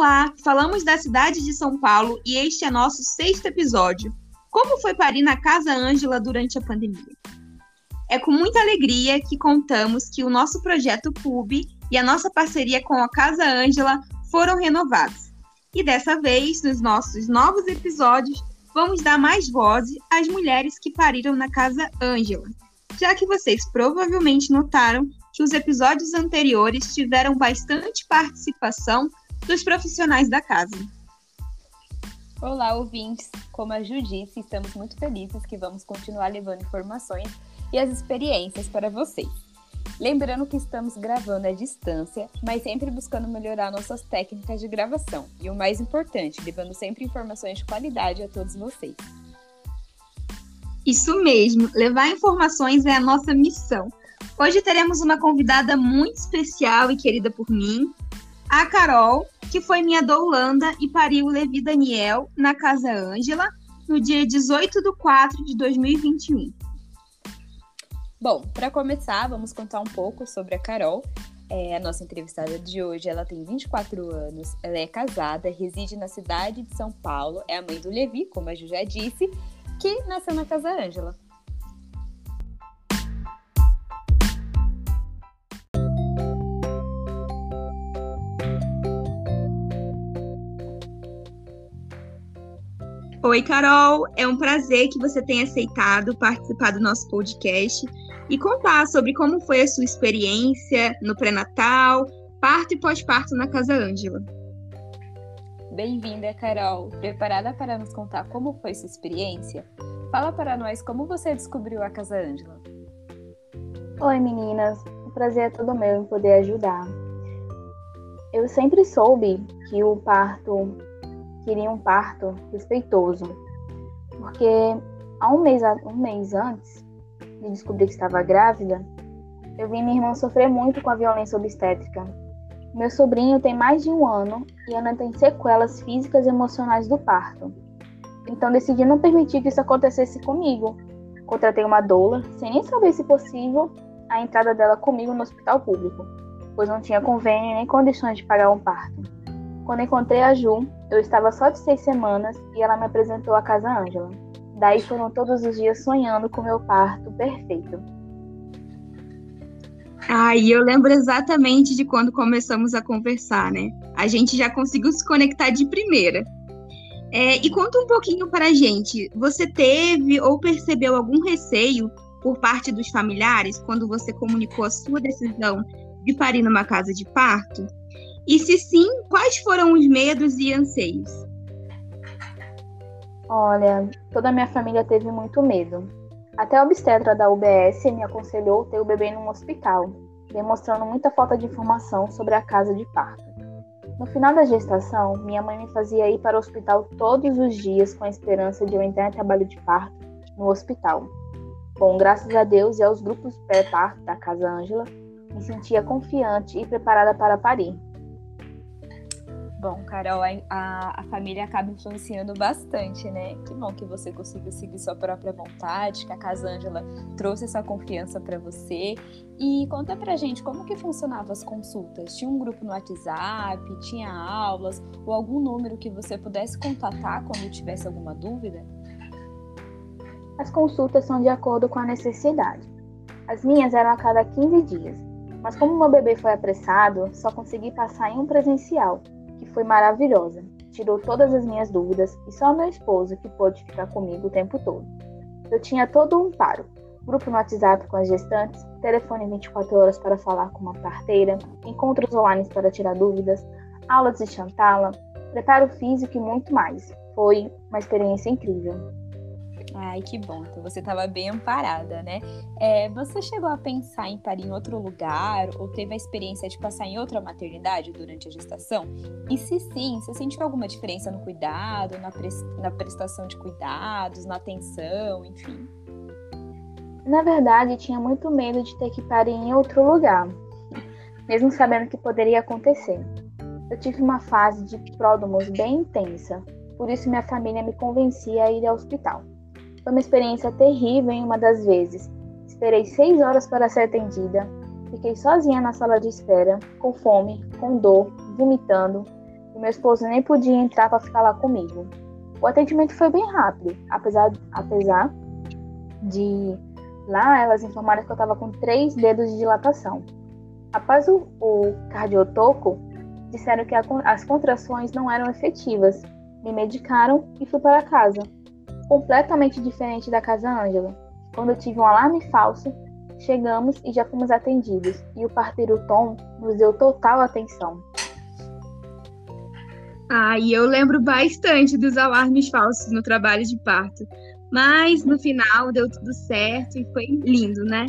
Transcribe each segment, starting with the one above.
Olá, falamos da cidade de São Paulo e este é nosso sexto episódio. Como foi parir na Casa Ângela durante a pandemia? É com muita alegria que contamos que o nosso projeto Pub e a nossa parceria com a Casa Ângela foram renovados. E dessa vez, nos nossos novos episódios, vamos dar mais voz às mulheres que pariram na Casa Ângela, já que vocês provavelmente notaram que os episódios anteriores tiveram bastante participação dos profissionais da casa. Olá, ouvintes! Como a Ju disse, estamos muito felizes que vamos continuar levando informações e as experiências para vocês. Lembrando que estamos gravando à distância, mas sempre buscando melhorar nossas técnicas de gravação. E o mais importante, levando sempre informações de qualidade a todos vocês. Isso mesmo, levar informações é a nossa missão. Hoje teremos uma convidada muito especial e querida por mim, a Carol, que foi minha doulanda e pariu o Levi Daniel na Casa Ângela no dia 18 de 4 de 2021. Bom, para começar, vamos contar um pouco sobre a Carol. É, a nossa entrevistada de hoje, ela tem 24 anos, ela é casada, reside na cidade de São Paulo, é a mãe do Levi, como a Ju já disse, que nasceu na Casa Ângela. Oi, Carol. É um prazer que você tenha aceitado participar do nosso podcast e contar sobre como foi a sua experiência no pré-natal, parto e pós-parto na Casa Ângela. Bem-vinda, Carol. Preparada para nos contar como foi sua experiência? Fala para nós como você descobriu a Casa Ângela. Oi, meninas. O prazer é todo meu em poder ajudar. Eu sempre soube que o parto queria um parto respeitoso, porque há um mês, um mês antes de descobrir que estava grávida, eu vi minha irmã sofrer muito com a violência obstétrica. Meu sobrinho tem mais de um ano e ainda tem sequelas físicas e emocionais do parto. Então decidi não permitir que isso acontecesse comigo. Contratei uma doula, sem nem saber se possível a entrada dela comigo no hospital público, pois não tinha convênio nem condições de pagar um parto. Quando encontrei a Ju, eu estava só de seis semanas e ela me apresentou a Casa Ângela. Daí foram todos os dias sonhando com meu parto perfeito. Ai, eu lembro exatamente de quando começamos a conversar, né? A gente já conseguiu se conectar de primeira. É, e conta um pouquinho para a gente. Você teve ou percebeu algum receio por parte dos familiares quando você comunicou a sua decisão de parir numa casa de parto? E se sim, quais foram os medos e anseios? Olha, toda a minha família teve muito medo. Até a obstetra da UBS me aconselhou ter o bebê num hospital, demonstrando muita falta de informação sobre a casa de parto. No final da gestação, minha mãe me fazia ir para o hospital todos os dias com a esperança de eu entrar em trabalho de parto no hospital. Bom, graças a Deus e aos grupos pré-parto da Casa Ângela, me sentia confiante e preparada para parir. Bom, Carol, a, a, família acaba influenciando bastante, né? Que bom que você conseguiu seguir sua própria vontade, que a Casa Ângela trouxe essa confiança para você. E conta pra gente como que funcionavam as consultas. Tinha um grupo no WhatsApp, tinha aulas ou algum número que você pudesse contatar quando tivesse alguma dúvida? As consultas são de acordo com a necessidade. As minhas eram a cada 15 dias, mas como meu bebê foi apressado, só consegui passar em um presencial que foi maravilhosa. Tirou todas as minhas dúvidas e só meu esposo que pôde ficar comigo o tempo todo. Eu tinha todo um paro. Grupo no WhatsApp com as gestantes, telefone 24 horas para falar com uma parteira, encontros online para tirar dúvidas, aulas de chantala, preparo físico e muito mais. Foi uma experiência incrível. Ai, que bom. Então você estava bem amparada, né? É, você chegou a pensar em parir em outro lugar ou teve a experiência de passar em outra maternidade durante a gestação? E se sim, você sentiu alguma diferença no cuidado, na, pre na prestação de cuidados, na atenção, enfim? Na verdade, tinha muito medo de ter que parir em outro lugar, mesmo sabendo que poderia acontecer. Eu tive uma fase de pródomos bem intensa, por isso minha família me convencia a ir ao hospital. Foi uma experiência terrível em uma das vezes. Esperei seis horas para ser atendida. Fiquei sozinha na sala de espera, com fome, com dor, vomitando. E meu esposo nem podia entrar para ficar lá comigo. O atendimento foi bem rápido, apesar, apesar de lá elas informaram que eu estava com três dedos de dilatação. Após o, o cardiotoco, disseram que a, as contrações não eram efetivas, me medicaram e fui para casa. Completamente diferente da casa Ângela. Quando eu tive um alarme falso, chegamos e já fomos atendidos, e o parteiro Tom nos deu total atenção. Ah, e eu lembro bastante dos alarmes falsos no trabalho de parto. Mas no final deu tudo certo e foi lindo, né?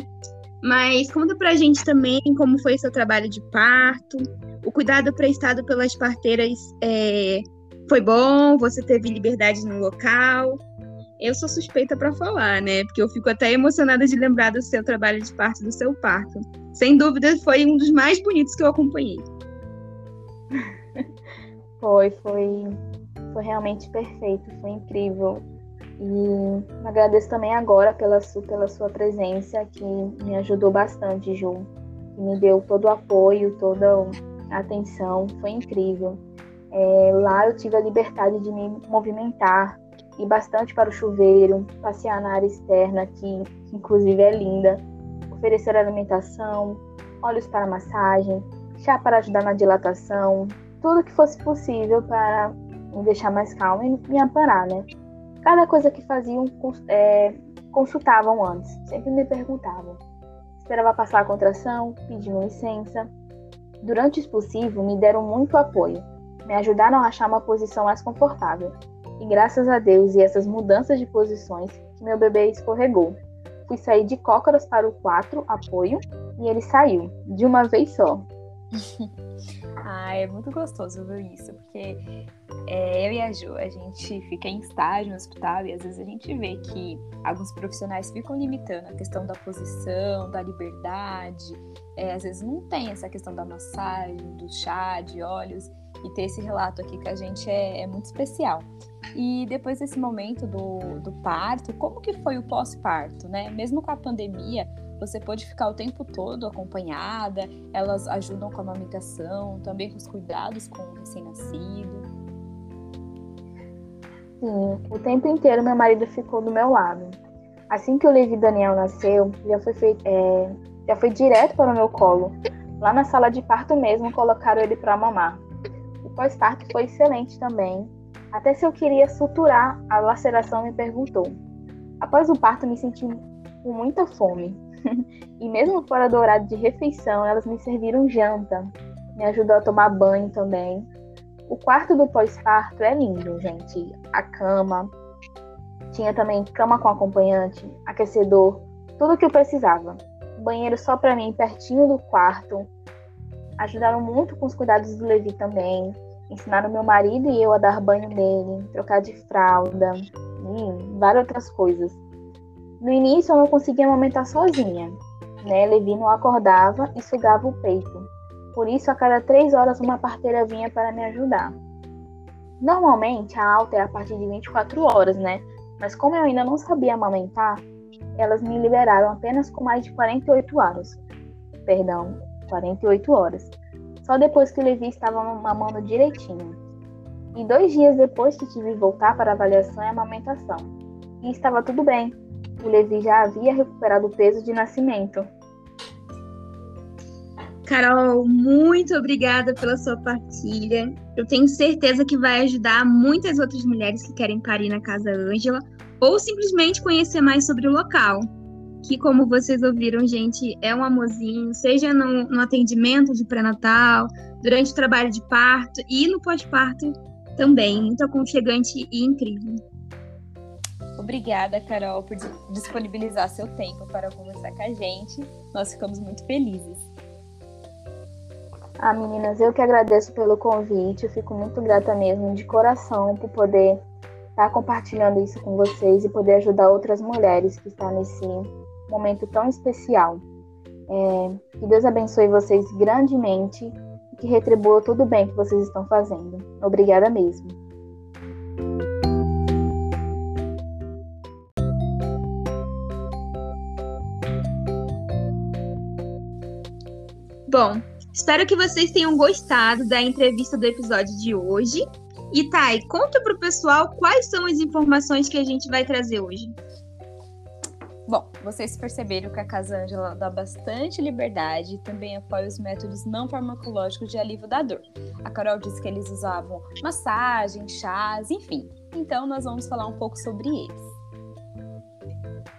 Mas conta pra gente também como foi seu trabalho de parto. O cuidado prestado pelas parteiras é, foi bom? Você teve liberdade no local? Eu sou suspeita para falar, né? Porque eu fico até emocionada de lembrar do seu trabalho de parto, do seu parto. Sem dúvida, foi um dos mais bonitos que eu acompanhei. Foi, foi, foi realmente perfeito, foi incrível. E agradeço também agora pela, su, pela sua presença, que me ajudou bastante, Ju. Que me deu todo o apoio, toda a atenção, foi incrível. É, lá eu tive a liberdade de me movimentar, ir bastante para o chuveiro, passear na área externa, que, inclusive é linda, oferecer alimentação, óleos para massagem, chá para ajudar na dilatação, tudo que fosse possível para me deixar mais calma e me amparar, né? Cada coisa que faziam, é, consultavam antes, sempre me perguntavam. Esperava passar a contração, pediam licença. Durante o expulsivo, me deram muito apoio, me ajudaram a achar uma posição mais confortável. E graças a Deus e essas mudanças de posições, que meu bebê escorregou. Fui sair de cócoras para o 4, apoio, e ele saiu, de uma vez só. ah, é muito gostoso ver isso, porque é, eu e a Ju, a gente fica em estágio no hospital e às vezes a gente vê que alguns profissionais ficam limitando a questão da posição, da liberdade, é, às vezes não tem essa questão da massagem, do chá, de óleos, e ter esse relato aqui com a gente é, é muito especial. E depois desse momento do, do parto, como que foi o pós-parto, né? Mesmo com a pandemia, você pode ficar o tempo todo acompanhada, elas ajudam com a amamentação, também com os cuidados com o recém-nascido. Sim, o tempo inteiro meu marido ficou do meu lado. Assim que o Levi Daniel nasceu, já foi, feito, é, já foi direto para o meu colo. Lá na sala de parto mesmo, colocaram ele para mamar. O pós-parto foi excelente também. Até se eu queria suturar a laceração, me perguntou. Após o parto, me senti com muita fome. e mesmo fora do horário de refeição, elas me serviram janta. Me ajudou a tomar banho também. O quarto do pós-parto é lindo, gente. A cama. Tinha também cama com acompanhante, aquecedor, tudo o que eu precisava. Banheiro só para mim, pertinho do quarto. Ajudaram muito com os cuidados do Levi também. Ensinaram meu marido e eu a dar banho nele, trocar de fralda e várias outras coisas. No início eu não conseguia amamentar sozinha, né? Levi não acordava e sugava o peito. Por isso, a cada três horas uma parteira vinha para me ajudar. Normalmente a alta é a partir de 24 horas, né? Mas como eu ainda não sabia amamentar, elas me liberaram apenas com mais de 48 horas. Perdão, 48 horas. Só depois que o Levi estava mamando direitinho. E dois dias depois que tive voltar para avaliação e amamentação. E estava tudo bem, o Levi já havia recuperado o peso de nascimento. Carol, muito obrigada pela sua partilha. Eu tenho certeza que vai ajudar muitas outras mulheres que querem parir na Casa Ângela ou simplesmente conhecer mais sobre o local. Que, como vocês ouviram, gente, é um amorzinho, seja no, no atendimento de pré-natal, durante o trabalho de parto e no pós-parto também. Muito aconchegante e incrível. Obrigada, Carol, por disponibilizar seu tempo para conversar com a gente. Nós ficamos muito felizes. Ah, meninas, eu que agradeço pelo convite. Eu fico muito grata mesmo, de coração, por poder estar compartilhando isso com vocês e poder ajudar outras mulheres que estão nesse momento tão especial. É, que Deus abençoe vocês grandemente e que retribua tudo bem que vocês estão fazendo. Obrigada mesmo. Bom, Espero que vocês tenham gostado da entrevista do episódio de hoje. E Thay, conta para o pessoal quais são as informações que a gente vai trazer hoje. Vocês perceberam que a Casa Ângela dá bastante liberdade e também apoia os métodos não farmacológicos de alívio da dor. A Carol disse que eles usavam massagem, chás, enfim. Então nós vamos falar um pouco sobre eles.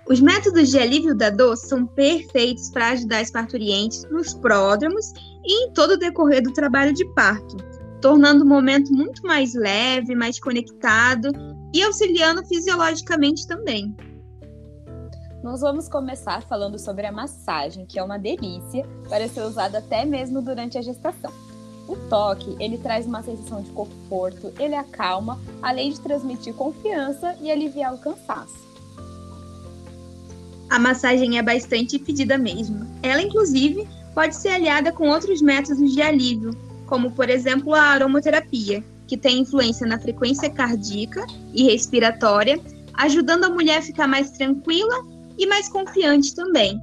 Os métodos de alívio da dor são perfeitos para ajudar as parturientes nos pródromos e em todo o decorrer do trabalho de parto, tornando o momento muito mais leve, mais conectado e auxiliando fisiologicamente também. Nós vamos começar falando sobre a massagem, que é uma delícia para ser usada até mesmo durante a gestação. O toque, ele traz uma sensação de conforto, ele acalma, além de transmitir confiança e aliviar o cansaço. A massagem é bastante pedida mesmo. Ela, inclusive, pode ser aliada com outros métodos de alívio, como, por exemplo, a aromaterapia, que tem influência na frequência cardíaca e respiratória, ajudando a mulher a ficar mais tranquila e mais confiante também.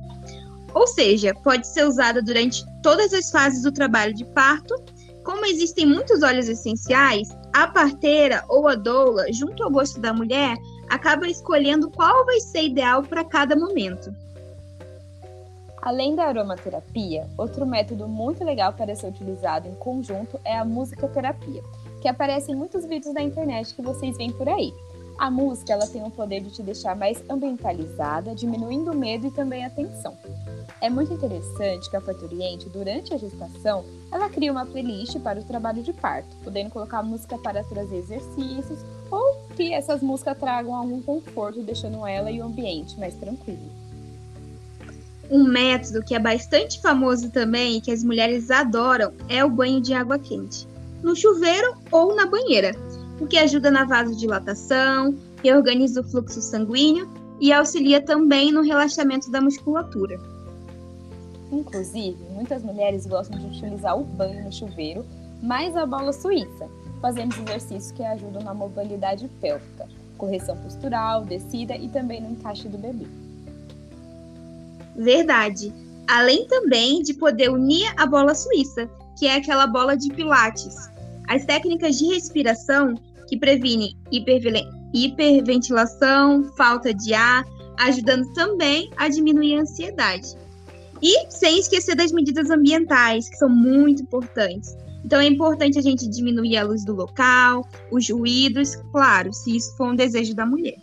Ou seja, pode ser usada durante todas as fases do trabalho de parto. Como existem muitos óleos essenciais, a parteira ou a doula, junto ao gosto da mulher, acaba escolhendo qual vai ser ideal para cada momento. Além da aromaterapia, outro método muito legal para ser utilizado em conjunto é a musicoterapia, que aparece em muitos vídeos da internet que vocês veem por aí. A música ela tem o poder de te deixar mais ambientalizada, diminuindo o medo e também a tensão. É muito interessante que a parturiente, durante a gestação, ela cria uma playlist para o trabalho de parto, podendo colocar música para trazer exercícios ou que essas músicas tragam algum conforto, deixando ela e o ambiente mais tranquilo. Um método que é bastante famoso também e que as mulheres adoram é o banho de água quente, no chuveiro ou na banheira porque ajuda na vasodilatação, reorganiza o fluxo sanguíneo e auxilia também no relaxamento da musculatura. Inclusive, muitas mulheres gostam de utilizar o banho no chuveiro, mais a bola suíça, fazendo exercícios que ajudam na mobilidade pélvica, correção postural, descida e também no encaixe do bebê. Verdade. Além também de poder unir a bola suíça, que é aquela bola de pilates. As técnicas de respiração que previne hiperventilação, falta de ar, ajudando também a diminuir a ansiedade. E sem esquecer das medidas ambientais, que são muito importantes. Então é importante a gente diminuir a luz do local, os ruídos, claro, se isso for um desejo da mulher.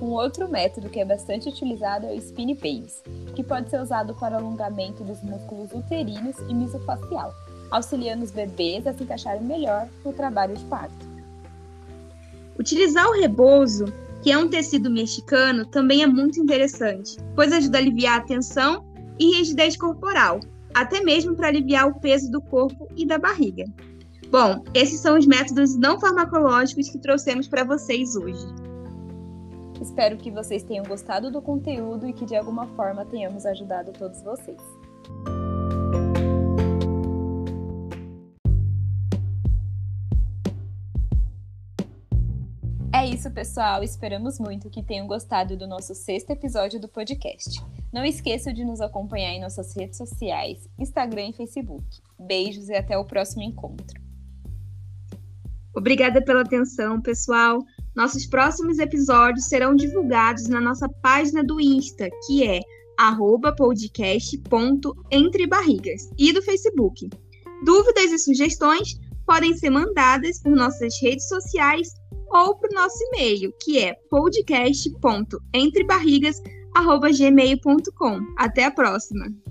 Um outro método que é bastante utilizado é o spin pace, que pode ser usado para alongamento dos músculos uterinos e misofacial, auxiliando os bebês a se encaixarem melhor no trabalho de parto. Utilizar o rebozo, que é um tecido mexicano, também é muito interessante, pois ajuda a aliviar a tensão e rigidez corporal, até mesmo para aliviar o peso do corpo e da barriga. Bom, esses são os métodos não farmacológicos que trouxemos para vocês hoje. Espero que vocês tenham gostado do conteúdo e que de alguma forma tenhamos ajudado todos vocês. Isso, pessoal. Esperamos muito que tenham gostado do nosso sexto episódio do podcast. Não esqueçam de nos acompanhar em nossas redes sociais, Instagram e Facebook. Beijos e até o próximo encontro. Obrigada pela atenção, pessoal. Nossos próximos episódios serão divulgados na nossa página do Insta, que é podcast.entrebarrigas, e do Facebook. Dúvidas e sugestões podem ser mandadas por nossas redes sociais ou para o nosso e-mail, que é podcast.entrebarrigas.gmail.com. Até a próxima!